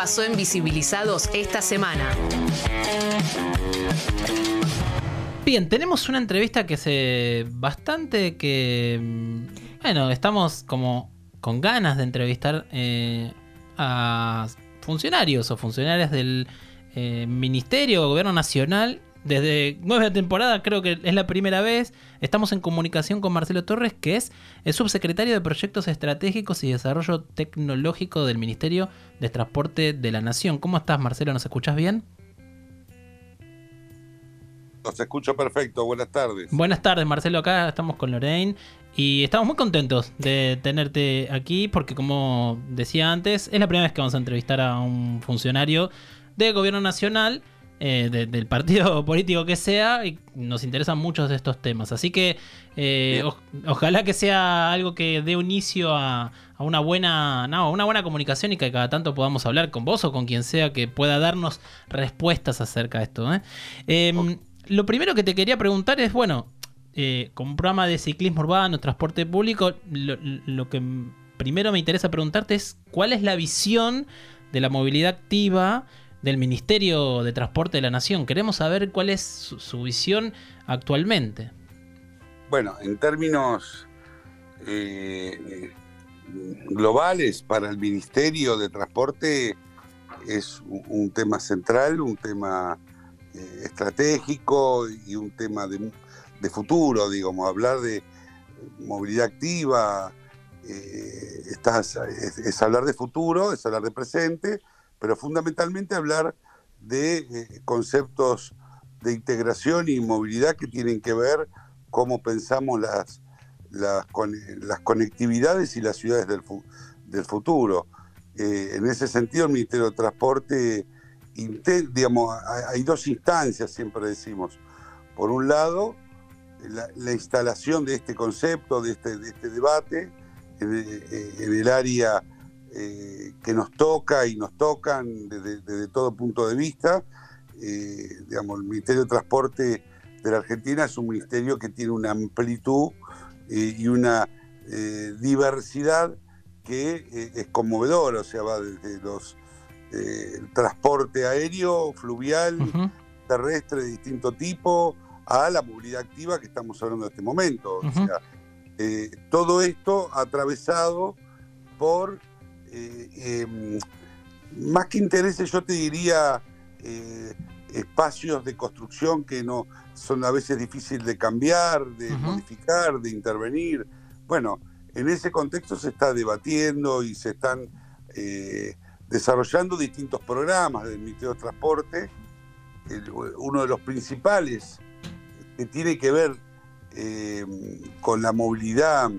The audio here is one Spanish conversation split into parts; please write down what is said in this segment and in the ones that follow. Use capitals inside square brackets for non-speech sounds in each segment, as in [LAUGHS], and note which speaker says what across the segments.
Speaker 1: pasó en Visibilizados esta semana.
Speaker 2: Bien, tenemos una entrevista que se bastante que mm, bueno, estamos como con ganas de entrevistar eh, a funcionarios o funcionarias del eh, Ministerio o Gobierno Nacional desde nueva temporada, creo que es la primera vez, estamos en comunicación con Marcelo Torres, que es el subsecretario de Proyectos Estratégicos y Desarrollo Tecnológico del Ministerio de Transporte de la Nación. ¿Cómo estás, Marcelo? ¿Nos escuchas bien?
Speaker 3: Los escucho perfecto, buenas tardes.
Speaker 2: Buenas tardes, Marcelo. Acá estamos con Lorraine y estamos muy contentos de tenerte aquí porque, como decía antes, es la primera vez que vamos a entrevistar a un funcionario del gobierno nacional eh, del partido [LAUGHS] político que sea, y nos interesan muchos de estos temas. Así que eh, ojalá que sea algo que dé inicio a, una buena no, una buena comunicación y que cada tanto podamos hablar con vos o con quien sea que pueda darnos respuestas acerca de esto. ¿eh? Em, lo primero que te quería preguntar es, bueno, con un programa de ciclismo urbano, transporte público, lo que primero me interesa preguntarte es cuál es la visión de la movilidad activa del Ministerio de Transporte de la Nación. Queremos saber cuál es su, visión actualmente.
Speaker 3: Bueno, en términos eh, globales para el Ministerio de Transporte es un, tema central, un tema eh, estratégico y un tema de, futuro, digamos, hablar de movilidad activa eh, es, hablar de futuro, es hablar de presente, pero fundamentalmente hablar de eh, conceptos de integración y movilidad que tienen que ver cómo pensamos las, las, conectividades y las ciudades del, del futuro. Eh, en ese sentido, el Ministerio de Transporte, digamos, hay dos instancias, siempre decimos. Por un lado, la, instalación de este concepto, de este, este debate eh, en el área eh, que nos toca y nos tocan desde, todo punto de vista. Eh, digamos, el Ministerio de Transporte de la Argentina es un ministerio que tiene una amplitud eh, y una diversidad que es conmovedora, o sea, va desde los el transporte aéreo, fluvial, terrestre de distinto tipo, a la movilidad activa que estamos hablando en este momento. O sea, todo esto atravesado por eh, em, más que intereses, yo te diría eh, espacios de construcción que no son a veces difíciles de cambiar, de modificar, de intervenir. Bueno, en ese contexto se está debatiendo y se están eh, desarrollando distintos programas del Ministerio de Transporte. uno de los principales que tiene que ver con la movilidad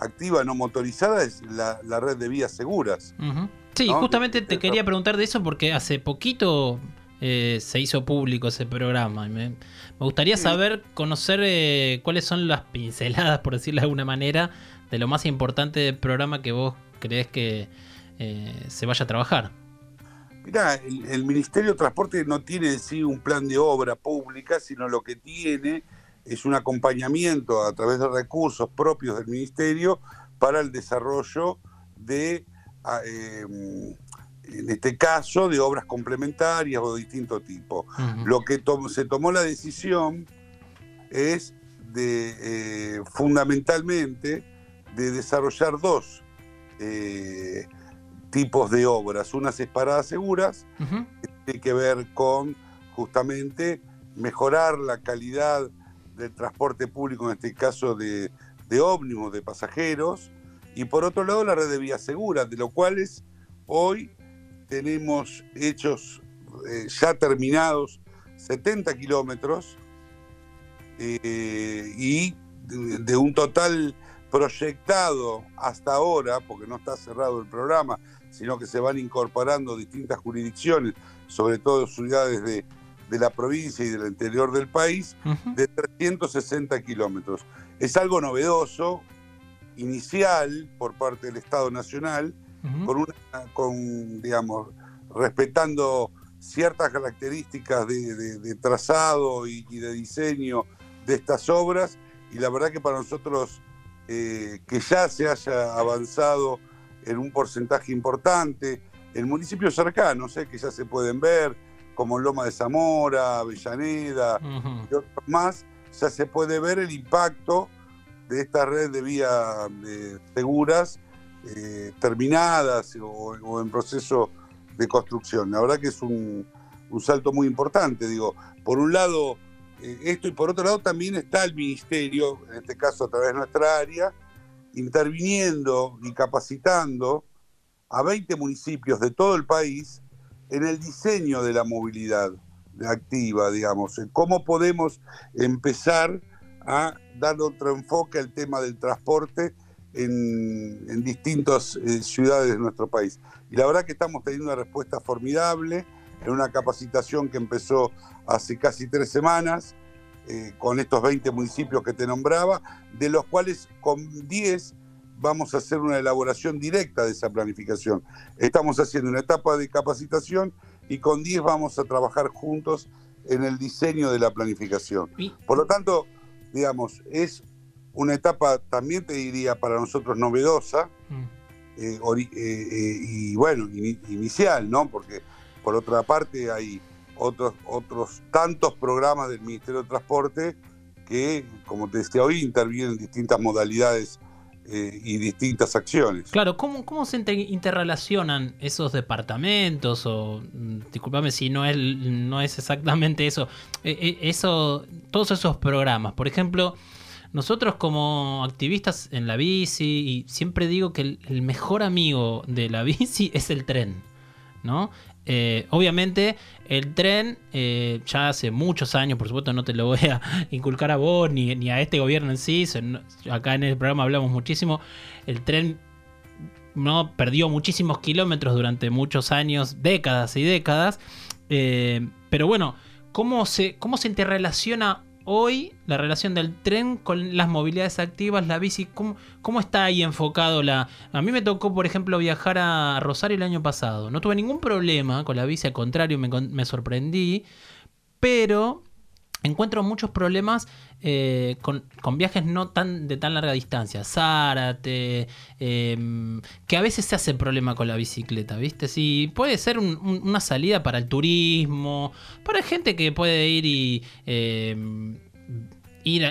Speaker 3: activa no motorizada es la, red de vías seguras.
Speaker 2: Sí, justamente te quería preguntar de eso porque hace poquito eh, se hizo público ese programa. me, gustaría saber, conocer eh, cuáles son las pinceladas, por decirlo de alguna manera, de lo más importante del programa que vos crees que eh, se vaya a trabajar.
Speaker 3: Mirá, el, el, Ministerio de Transporte no tiene en sí un plan de obra pública, sino lo que tiene es un acompañamiento a través de recursos propios del Ministerio para el desarrollo de, ah, em, en este caso, de obras complementarias o de distinto tipo. Lo que se tomó la decisión es de, eh, fundamentalmente, de desarrollar dos eh, tipos de obras. Unas es paradas seguras, que tiene que ver con justamente mejorar la calidad del transporte público, en este caso de, de ómnibus, de pasajeros, y por otro lado la red de vías seguras, de los cuales hoy tenemos hechos eh, ya terminados 70 kilómetros eh, y de, un total proyectado hasta ahora, porque no está cerrado el programa, sino que se van incorporando distintas jurisdicciones, sobre todo ciudades de, de la provincia y del interior del país de 360 kilómetros. Es algo novedoso, inicial por parte del Estado Nacional, con, una, con, digamos, respetando ciertas características de, trazado y, de diseño de estas obras, y la verdad que para nosotros eh, que ya se haya avanzado en un porcentaje importante, en municipios cercanos, ¿eh? que ya se pueden ver, como Loma de Zamora, Avellaneda y otros más, ya se puede ver el impacto de esta red de vías seguras eh, terminadas o, en proceso de construcción. La verdad que es un, salto muy importante, digo, por un lado eh, esto y por otro lado también está el ministerio, en este caso a través de nuestra área, interviniendo y capacitando a 20 municipios de todo el país en el diseño de la movilidad activa, digamos, en cómo podemos empezar a dar otro enfoque al tema del transporte en, distintas eh, ciudades de nuestro país. Y la verdad que estamos teniendo una respuesta formidable en una capacitación que empezó hace casi tres semanas eh, con estos 20 municipios que te nombraba, de los cuales con 10 vamos a hacer una elaboración directa de esa planificación. Estamos haciendo una etapa de capacitación y con 10 vamos a trabajar juntos en el diseño de la planificación. Por lo tanto, digamos, es una etapa también te diría para nosotros novedosa mm. eh, eh, eh, y bueno, inicial, ¿no? Porque por otra parte hay otros, otros tantos programas del Ministerio de Transporte que, como te decía hoy, intervienen en distintas modalidades eh, y distintas acciones.
Speaker 2: Claro, ¿cómo, cómo se interrelacionan esos departamentos? O, mm, discúlpame si no es, no es exactamente eso. Eh, eh, eso. Todos esos programas. Por ejemplo, nosotros como activistas en la bici, y siempre digo que el mejor amigo de la [LAUGHS] bici es el tren. ¿no? Eh, obviamente el tren eh, ya hace muchos años, por supuesto no te lo voy a [LAUGHS] inculcar a vos ni, a este gobierno en sí, acá en el programa hablamos muchísimo, el tren no perdió muchísimos kilómetros durante muchos años, décadas y décadas, eh, pero bueno, ¿cómo se, cómo se interrelaciona hoy la relación del tren con las movilidades activas, la bici, ¿cómo, cómo está ahí enfocado la... A mí me tocó, por ejemplo, viajar a Rosario el año pasado. No tuve ningún problema con la bici, al contrario, me, me sorprendí, pero encuentro muchos problemas eh, con, viajes no tan de tan larga distancia. Zárate, em, que a veces se hace problema con la bicicleta, ¿viste? Sí, puede ser una salida para el turismo, para gente que puede ir y em, ir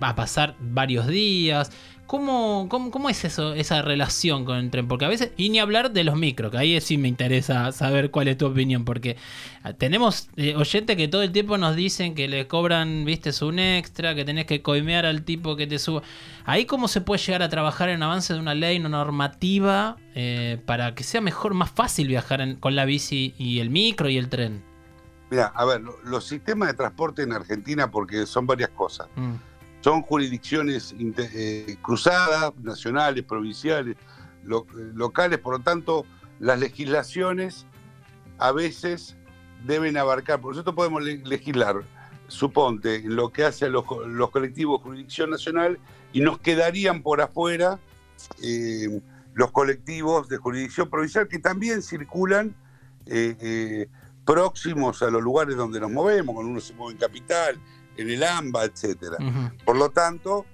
Speaker 2: a pasar varios días. ¿Cómo, cómo, es eso, esa relación con el tren? Porque a veces, y ni hablar de los micros, que ahí sí me interesa saber cuál es tu opinión, porque ah, tenemos eh, oyentes que todo el tiempo nos dicen que le cobran, viste, un extra, que tenés que coimear al tipo que te suba. Ahí cómo se puede llegar a trabajar en avance de una ley, una normativa, eh, para que sea mejor, más fácil viajar con la bici y el micro y el tren.
Speaker 3: Mira, a ver, los sistemas de transporte en Argentina, porque son varias cosas. Mm. Son jurisdicciones eh, cruzadas, nacionales, provinciales, locales, por lo tanto, las legislaciones a veces deben abarcar, por eso podemos legislar, suponte, en lo que hace a los, colectivos de jurisdicción nacional y nos quedarían por afuera eh, los colectivos de jurisdicción provincial que también circulan eh, próximos a los lugares donde nos movemos, cuando uno se mueve en capital, en el AMBA, etcétera. Por lo tanto,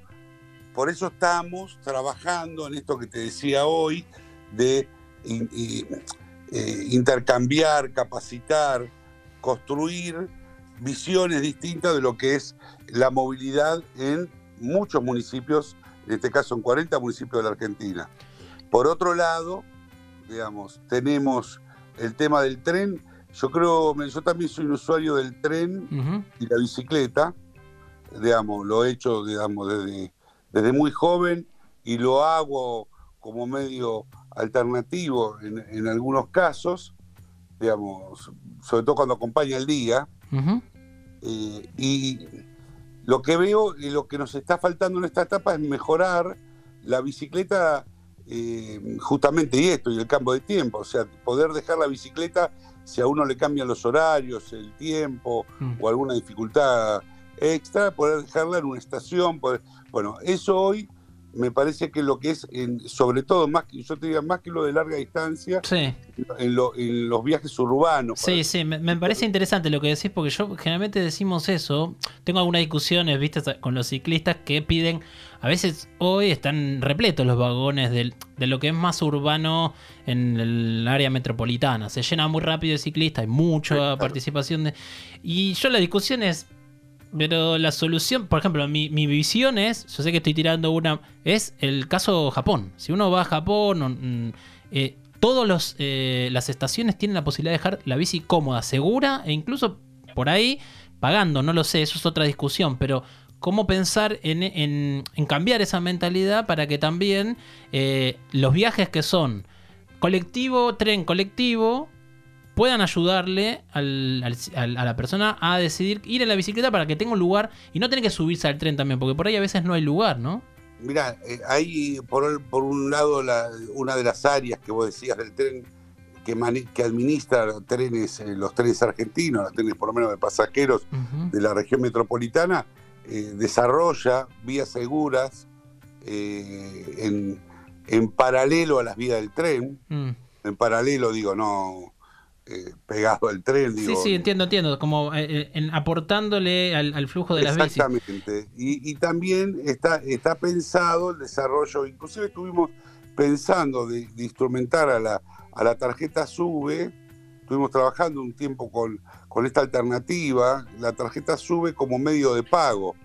Speaker 3: por eso estamos trabajando en esto que te decía hoy, de eh, intercambiar, capacitar, construir visiones distintas de lo que es la movilidad en muchos municipios, en este caso en 40 municipios de la Argentina. Por otro lado, digamos, tenemos el tema del tren, yo creo, yo también soy un usuario del tren y la bicicleta, digamos, lo he hecho, digamos, desde, desde muy joven y lo hago como medio alternativo en, algunos casos, digamos, sobre todo cuando acompaña el día. Eh, y lo que veo y lo que nos está faltando en esta etapa es mejorar la bicicleta eh, justamente y esto, y el cambio de tiempo, o sea, poder dejar la bicicleta si a uno le cambian los horarios, el tiempo mm. o alguna dificultad extra, poder dejarla en una estación. Poder... Bueno, eso hoy me parece que lo que es, en, sobre todo, más que, yo te diría, más que lo de larga distancia,
Speaker 2: Sí.
Speaker 3: en, lo- en los viajes urbanos.
Speaker 2: Sí, sí, me, me parece interesante lo que decís porque yo generalmente decimos eso. Tengo algunas discusiones, viste, con los ciclistas que piden, a veces hoy están repletos los vagones del- de lo que es más urbano en el área metropolitana. Se llena muy rápido de ciclistas, hay mucha
Speaker 3: claro.
Speaker 2: participación de... Y yo la discusión es, pero la solución, por ejemplo, mi, mi visión es, yo sé que estoy tirando una, es el caso Japón. Si uno va a Japón, mm, eh, todas eh, las estaciones tienen la posibilidad de dejar la bici cómoda, segura e incluso por ahí pagando, no lo sé, eso es otra discusión, pero cómo pensar en, en- en cambiar esa mentalidad para que también eh, los viajes que son colectivo, tren colectivo, puedan ayudarle al- al- al- a la persona a decidir ir en la bicicleta para que tenga un lugar y no tener que subirse al tren también, porque por ahí a veces no hay lugar, ¿no?
Speaker 3: Mirá, eh, hay por, el- por un lado la- una de las áreas que vos decías del tren que, mane- que administra trenes, eh, los trenes argentinos, los trenes por lo menos de pasajeros de la región metropolitana, eh, desarrolla vías seguras eh, en, en paralelo a las vías del tren.
Speaker 2: Mm.
Speaker 3: En paralelo, digo, no eh, pegado al tren, digo.
Speaker 2: Sí, sí, entiendo, entiendo. Como eh, eh, en aportándole al, al flujo de las bicis.
Speaker 3: Exactamente. Y, y también está, está pensado el desarrollo, inclusive estuvimos pensando de, de instrumentar a la, a la tarjeta SUBE, estuvimos trabajando un tiempo con, con esta alternativa, la tarjeta SUBE como medio de pago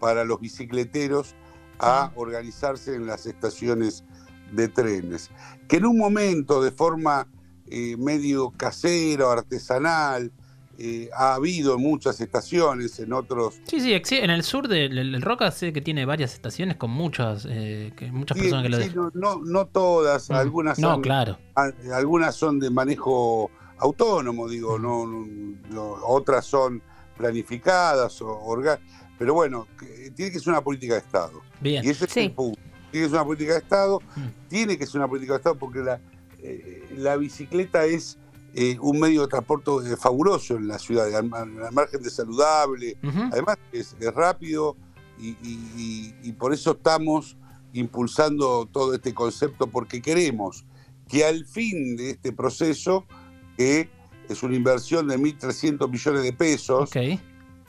Speaker 3: para los bicicleteros a
Speaker 2: Ah.
Speaker 3: organizarse en las estaciones de trenes, que en un momento de forma eh, medio casera o artesanal, eh, ha habido en muchas estaciones, en otros
Speaker 2: Sí, sí, en el sur del el- el Roca sé que tiene varias estaciones con muchas, eh, que muchas
Speaker 3: Sí,
Speaker 2: personas que lo
Speaker 3: sí,
Speaker 2: dejan.
Speaker 3: no, no, no todas,
Speaker 2: Mm.
Speaker 3: algunas,
Speaker 2: No,
Speaker 3: son,
Speaker 2: claro.
Speaker 3: a- algunas son de manejo autónomo, digo,
Speaker 2: Mm.
Speaker 3: no, no- no- otras son planificadas o orga- pero bueno, que- tiene que ser una política de Estado.
Speaker 2: Bien.
Speaker 3: Y ese
Speaker 4: Sí.
Speaker 3: es el punto. Tiene que ser una política de Estado,
Speaker 2: Mm.
Speaker 3: tiene que ser una política de Estado porque la, eh, la bicicleta es eh, un medio de transporte eh, fabuloso en la ciudad, al, mar- al margen de saludable. Además es, es rápido y, y- y- y por eso estamos impulsando todo este concepto porque queremos que al fin de este proceso, que es una inversión de 1.300 millones de pesos,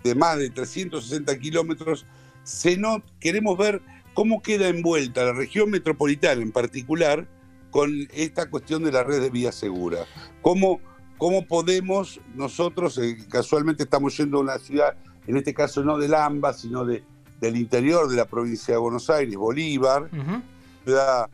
Speaker 3: de más de 360 kilómetros, se no, queremos ver cómo queda envuelta la región metropolitana en particular con esta cuestión de la red de vía segura. ¿Cómo, cómo podemos nosotros, eh, casualmente estamos yendo a una ciudad, en este caso no del AMBA, sino de, del interior de la provincia de Buenos Aires, Bolívar,
Speaker 2: Ujú.
Speaker 3: ciudad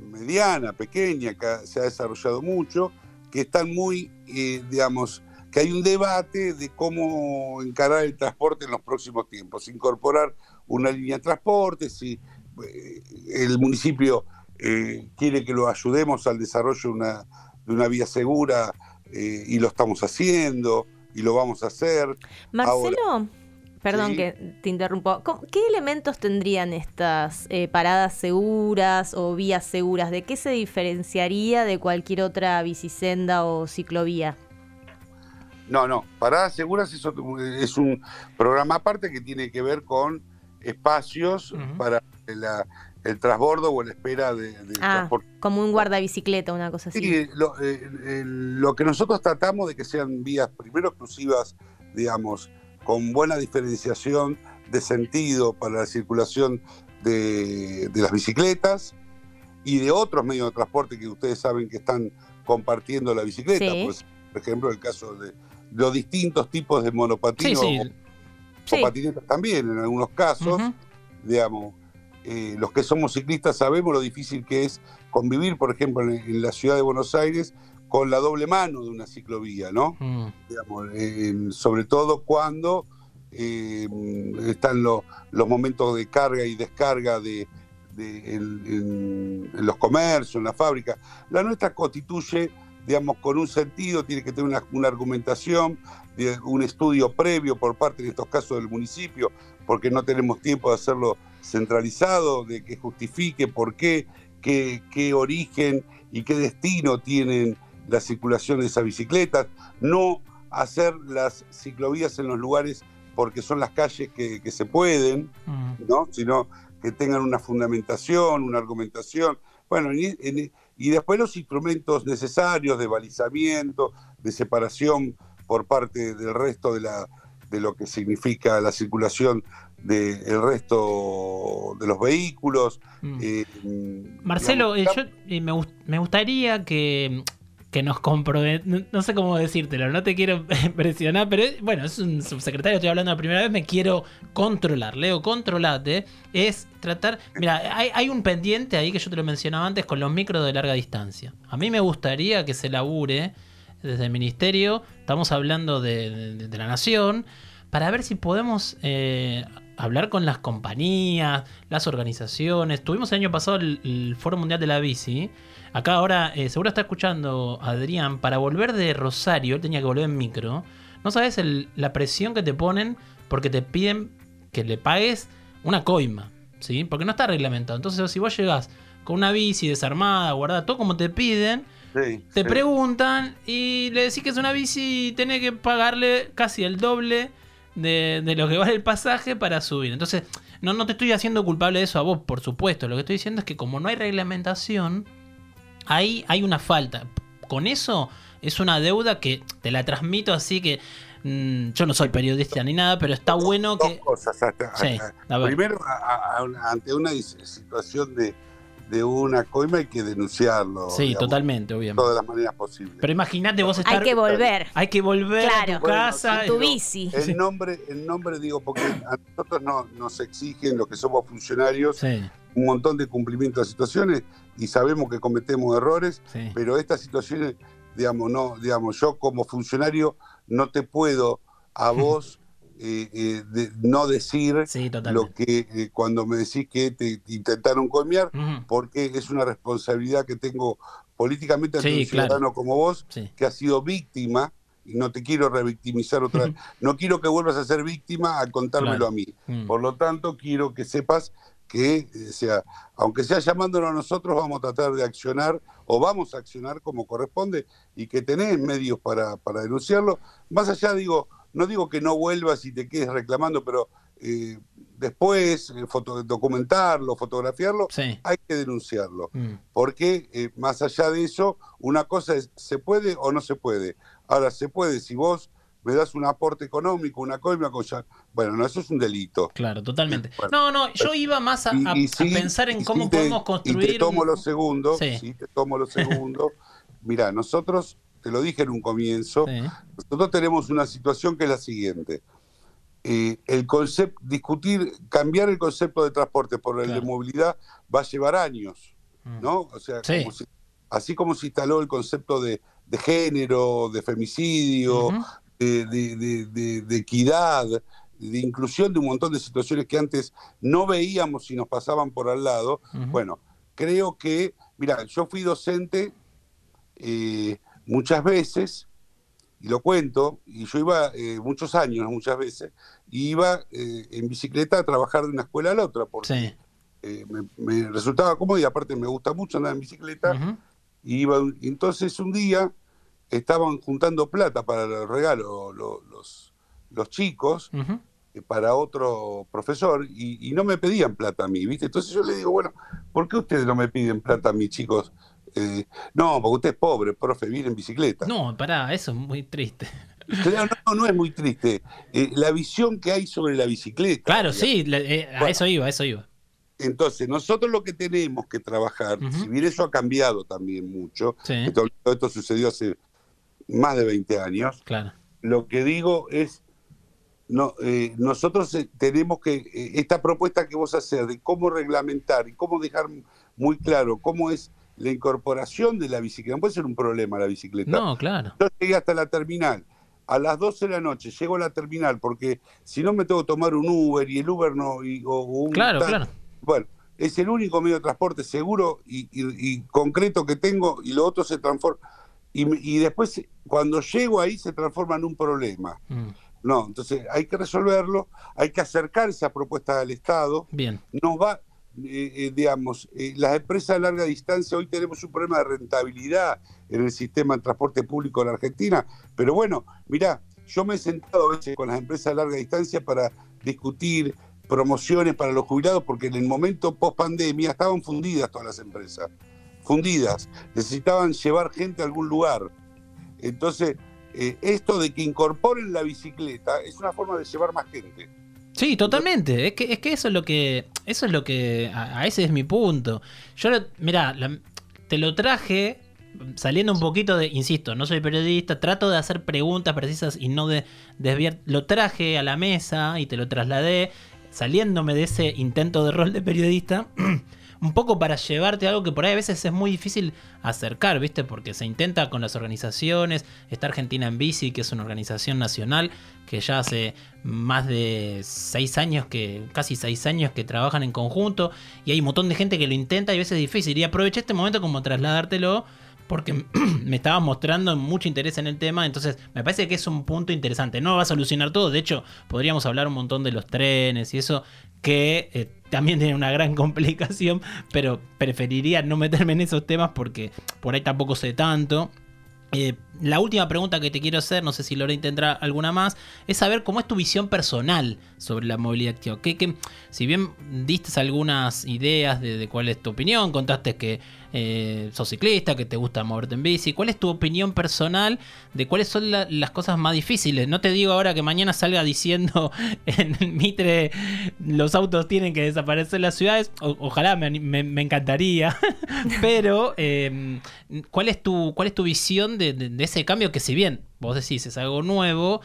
Speaker 3: mediana, pequeña, que se ha desarrollado mucho, que están muy, eh, digamos, que hay un debate de cómo encarar el transporte en los próximos tiempos, incorporar una línea de transporte, si eh, el municipio eh, quiere que lo ayudemos al desarrollo de una, de una vía segura eh, y lo estamos haciendo y lo vamos a hacer.
Speaker 4: Marcelo, perdón
Speaker 3: Sí.
Speaker 4: que te interrumpo. ¿Cómo- ¿Qué elementos tendrían estas eh, paradas seguras o vías seguras? ¿De qué se diferenciaría de cualquier otra bicisenda o ciclovía?
Speaker 3: No, no, Paradas Seguras es, otro- es un programa aparte que tiene que ver con espacios para la- el transbordo o la espera de, del
Speaker 4: Ah,
Speaker 3: transporte.
Speaker 4: como un guardabicicleta, una cosa así.
Speaker 3: Sí, lo, eh, lo que nosotros tratamos de que sean vías primero exclusivas, digamos, con buena diferenciación de sentido para la circulación de, de las bicicletas y de otros medios de transporte que ustedes saben que están compartiendo la bicicleta.
Speaker 4: Sí.
Speaker 3: Pues, por ejemplo, el caso de los distintos tipos de
Speaker 2: Sí,
Speaker 3: monopatín
Speaker 2: sí.
Speaker 4: Sí.
Speaker 3: o patinetas también en algunos casos digamos, eh, los que somos ciclistas sabemos lo difícil que es convivir, por ejemplo, en, en la ciudad de Buenos Aires con la doble mano de una ciclovía, ¿no?
Speaker 2: Mm.
Speaker 3: Digamos, sobre todo cuando eh, están lo- los momentos de carga y descarga de, de- en, en- en los comercios, en la fábrica. La nuestra constituye, digamos, con un sentido, tiene que tener una, una argumentación, un estudio previo por parte, en estos casos, del municipio, porque no tenemos tiempo de hacerlo centralizado, de que justifique por qué, qué, qué origen y qué destino tienen la circulación de esas bicicletas, no hacer las ciclovías en los lugares porque son las calles que, que se pueden,
Speaker 2: Mm.
Speaker 3: ¿no? sino que tengan una fundamentación, una argumentación. Bueno, y después los instrumentos necesarios de balizamiento, de separación por parte del resto de, la, de lo que significa la circulación del resto de los vehículos.
Speaker 2: Mm. Eh, Marcelo, eh, yo eh, me, me, gustaría que, que nos compruebe, no, sé cómo decírtelo, no te quiero [LAUGHS] presionar, pero bueno, es un subsecretario, estoy hablando la primera vez, me quiero controlar, Leo, controlate, es tratar, mira, hay, hay, un pendiente ahí que yo te lo mencionaba antes con los micros de larga distancia. A mí me gustaría que se labure desde el ministerio, estamos hablando de, la nación, para ver si podemos eh, hablar con las compañías, las organizaciones. Tuvimos el año pasado el, Foro Mundial de la Bici. Acá ahora, eh, seguro está escuchando Adrián, para volver de Rosario, él tenía que volver en micro. No sabes la presión que te ponen porque te piden que le pagues una coima, ¿sí? Porque no está reglamentado. Entonces, si vos llegás con una bici desarmada, guardada, todo como te piden, te preguntan y le decís que es una bici y tenés que pagarle casi el doble de, lo que vale el pasaje para subir. Entonces, no, no te estoy haciendo culpable de eso a vos, por supuesto. Lo que estoy diciendo es que como no hay reglamentación, ahí hay una falta. Con eso es una deuda que te la transmito así que mm, yo no soy periodista ni nada, pero está bueno que...
Speaker 3: Primero, ante una situación de de una coima hay que denunciarlo.
Speaker 2: Sí, totalmente, obviamente.
Speaker 3: De todas las maneras posibles.
Speaker 2: Pero imagínate vos estar...
Speaker 4: Hay que volver.
Speaker 2: Hay que volver a tu casa.
Speaker 4: tu bici.
Speaker 3: El nombre, el nombre digo, porque a nosotros no, nos exigen, los que somos funcionarios, un montón de cumplimiento de situaciones y sabemos que cometemos errores, pero estas situaciones, digamos, no, digamos, yo como funcionario no te puedo a [LAUGHS] vos... Eh, eh, de no decir lo que eh, cuando me decís que te intentaron colmear, porque es una responsabilidad que tengo políticamente ante un ciudadano como vos, que ha sido víctima, y no te quiero revictimizar otra vez, no quiero que vuelvas a ser víctima al contármelo a mí. Mm. Por lo tanto, quiero que sepas que, sea, aunque sea llamándolo a nosotros, vamos a tratar de accionar o vamos a accionar como corresponde y que tenés medios para, para denunciarlo. Más allá, digo, no digo que no vuelvas y te quedes reclamando, pero eh, después eh, documentarlo, fotografiarlo, hay que denunciarlo. Mm. Porque eh, más allá de eso, una cosa es, ¿se puede o no se puede? Ahora, se puede, si vos me das un aporte económico, una coima, cosa. Bueno, no, eso es un delito.
Speaker 2: Claro, totalmente. no, no, yo iba más a, pensar en cómo podemos construir.
Speaker 3: Y te tomo los segundos, sí. te tomo los [LAUGHS] segundos. Mira, nosotros te lo dije en un comienzo, nosotros tenemos una situación que es la siguiente. Eh, el concepto, discutir, cambiar el concepto de transporte por el de movilidad va a llevar años, mm. ¿no? O sea, así como se instaló el concepto de, género, de femicidio, de, equidad, de inclusión de un montón de situaciones que antes no veíamos y nos pasaban por al lado, bueno, creo que, mira, yo fui docente eh, muchas veces, y lo cuento, y yo iba eh, muchos años, muchas veces, y iba eh, en bicicleta a trabajar de una escuela a la otra, porque eh, me, resultaba cómodo y aparte me gusta mucho andar en bicicleta. y iba, entonces un día estaban juntando plata para el regalo los, los chicos. para otro profesor y, y, no me pedían plata a mí, ¿viste? Entonces yo le digo, bueno, ¿por qué ustedes no me piden plata a mí, chicos? Eh, no, porque usted es pobre, profe, viene en bicicleta.
Speaker 2: No, pará, eso es muy triste.
Speaker 3: no, no es muy triste. Eh, la visión que hay sobre la bicicleta.
Speaker 2: Claro, sí, eh, a eso iba, a eso iba.
Speaker 3: Entonces, nosotros lo que tenemos que trabajar, si bien eso ha cambiado también mucho, todo esto, sucedió hace más de 20 años,
Speaker 2: claro.
Speaker 3: lo que digo es, no, nosotros tenemos que, esta propuesta que vos haces de cómo reglamentar y cómo dejar muy claro cómo es la incorporación de la bicicleta. No puede ser un problema la bicicleta.
Speaker 2: No, claro.
Speaker 3: Yo llegué hasta la terminal. A las 12 de la noche llego a la terminal porque si no me tengo que tomar un Uber y el Uber no. Y, o un
Speaker 2: claro, claro.
Speaker 3: Bueno, es el único medio de transporte seguro y, concreto que tengo y lo otro se transforma. Y, después, cuando llego ahí, se transforma en un problema. Mm. No, entonces hay que resolverlo, hay que acercar esa propuesta al Estado.
Speaker 2: Bien.
Speaker 3: Nos va, eh, eh, digamos, eh, las empresas a larga distancia, hoy tenemos un problema de rentabilidad en el sistema de transporte público en la Argentina, pero bueno, mirá, yo me he sentado a veces con las empresas a larga distancia para discutir promociones para los jubilados, porque en el momento post pandemia estaban fundidas todas las empresas, fundidas, necesitaban llevar gente a algún lugar. Entonces, esto de que incorporen la bicicleta es una forma de llevar más gente.
Speaker 2: Sí, totalmente. Es que, es que eso es lo que. Eso es lo que. A, ese es mi punto. Yo, mira, te lo traje saliendo un poquito de. Insisto, no soy periodista, trato de hacer preguntas precisas y no de desviar. Lo traje a la mesa y te lo trasladé, saliéndome de ese intento de rol de periodista. [CLEARS THROAT] un poco para llevarte algo que por ahí a veces es muy difícil acercar, ¿viste? Porque se intenta con las organizaciones, está Argentina en Bici, que es una organización nacional que ya hace más de seis años que, casi seis años que trabajan en conjunto, y hay un montón de gente que lo intenta y a veces es difícil. Y aproveché este momento como trasladártelo porque [CLEARS THROAT] me estaba mostrando mucho interés en el tema, entonces me parece que es un punto interesante. No va a solucionar todo, de hecho podríamos hablar un montón de los trenes y eso, que eh, también tiene una gran [LAUGHS] complicación, pero preferiría no meterme en esos temas porque por ahí tampoco sé tanto. Eh, la última pregunta que te quiero hacer, no sé si Lorena tendrá alguna más, es saber cómo es tu visión personal sobre la movilidad activa. Que, si bien diste algunas ideas de, cuál es tu opinión, contaste que eh, sos ciclista, que te gusta moverte en bici, ¿cuál es tu opinión personal de cuáles son las cosas más difíciles? No te digo ahora que mañana salga diciendo [LAUGHS] en Mitre los autos tienen que desaparecer las ciudades, ojalá me, encantaría, [LAUGHS] pero eh, ¿cuál, es tu, ¿cuál es tu visión de ese cambio que si bien vos decís es algo nuevo,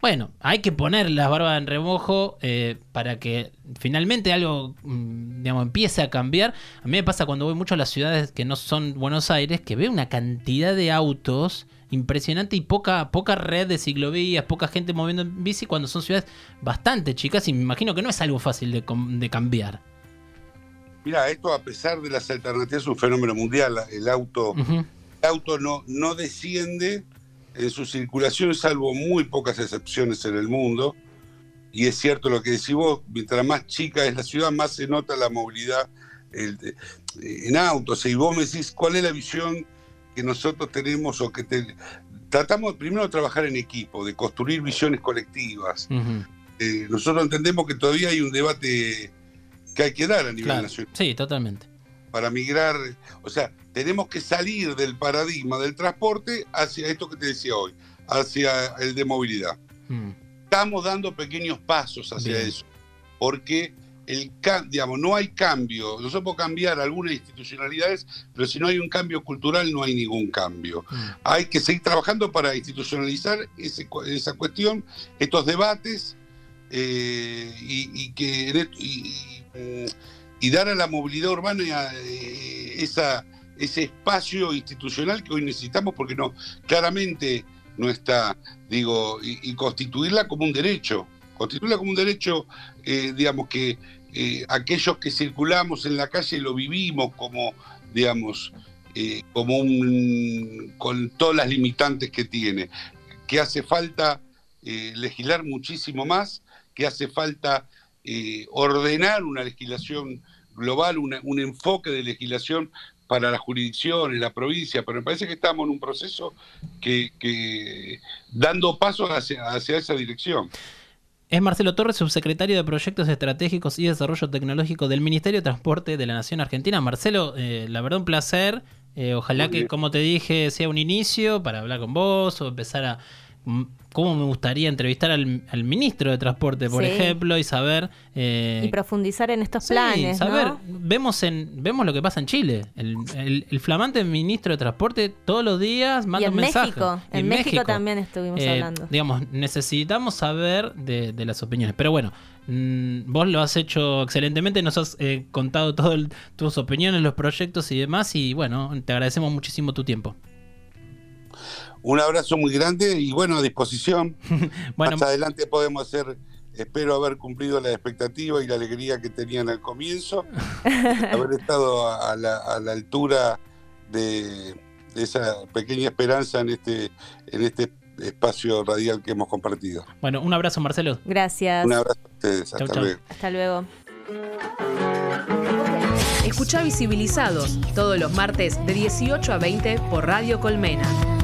Speaker 2: bueno, hay que poner las barbas en remojo eh, para que finalmente algo, mm, digamos, empiece a cambiar. A mí me pasa cuando voy mucho a las ciudades que no son Buenos Aires, que veo una cantidad de autos impresionante y poca, poca red de ciclovías, poca gente moviendo en bici cuando son ciudades bastante chicas y me imagino que no es algo fácil de, cambiar.
Speaker 3: Mira, esto a pesar de las alternativas es un fenómeno mundial. El auto el auto no, no desciende en su circulación, salvo muy pocas excepciones en el mundo. Y es cierto lo que decís vos, mientras más chica es la ciudad, más se nota la movilidad en autos. Y vos me decís, ¿cuál es la visión que nosotros tenemos o que tratamos primero de trabajar en equipo, de construir visiones colectivas? Eh, nosotros entendemos que todavía hay un debate que hay que dar a nivel nacional.
Speaker 2: Sí, totalmente.
Speaker 3: Para migrar, o sea, tenemos que salir del paradigma del transporte hacia esto que te decía hoy, hacia el de movilidad. Mm. Estamos dando pequeños pasos hacia eso, porque el, digamos, no hay cambio. Nosotros podemos cambiar algunas institucionalidades, pero si no hay un cambio cultural, no hay ningún cambio. Mm. Hay que seguir trabajando para institucionalizar esa cuestión, estos debates, eh, y, que, y, dar a la movilidad urbana eh, esa ese espacio institucional que hoy necesitamos porque no, claramente no está, digo, y, constituirla como un derecho, constituirla como un derecho, eh, digamos que eh, aquellos que circulamos en la calle lo vivimos como, digamos, eh, como un, con todas las limitantes que tiene, que hace falta legislar muchísimo más, que hace falta ordenar una legislación global, un enfoque de legislación para las jurisdicciones, la provincia, pero me parece que estamos en un proceso que, dando pasos hacia, esa dirección.
Speaker 2: Es Marcelo Torres, subsecretario de Proyectos Estratégicos y Desarrollo Tecnológico del Ministerio de Transporte de la Nación Argentina. Marcelo, eh, la verdad un placer. Eh, ojalá que, como te dije, sea un inicio para hablar con vos o empezar a cómo me gustaría entrevistar al, ministro de Transporte, por ejemplo, y saber...
Speaker 4: Eh, y profundizar en estos planes.
Speaker 2: Saber, vemos, en, vemos lo que pasa en Chile. El, flamante ministro de Transporte todos los días manda y en
Speaker 4: México, en, México, también estuvimos eh, hablando.
Speaker 2: Digamos, necesitamos saber de, las opiniones. Pero bueno, mm, vos lo has hecho excelentemente, nos has eh, contado todas tus opiniones, los proyectos y demás. Y bueno, te agradecemos muchísimo tu tiempo.
Speaker 3: Un abrazo muy grande y bueno, a disposición. [LAUGHS] bueno, Más adelante podemos hacer, espero haber cumplido la expectativa y la alegría que tenían al comienzo, [LAUGHS] haber estado a, la, altura de, esa pequeña esperanza en este, en este espacio radial que hemos compartido.
Speaker 2: Bueno, un abrazo Marcelo.
Speaker 4: Gracias.
Speaker 3: Un abrazo a ustedes. Hasta luego.
Speaker 4: Hasta luego.
Speaker 1: Escucha Visibilizados todos los martes de 18 a 20 por Radio Colmena.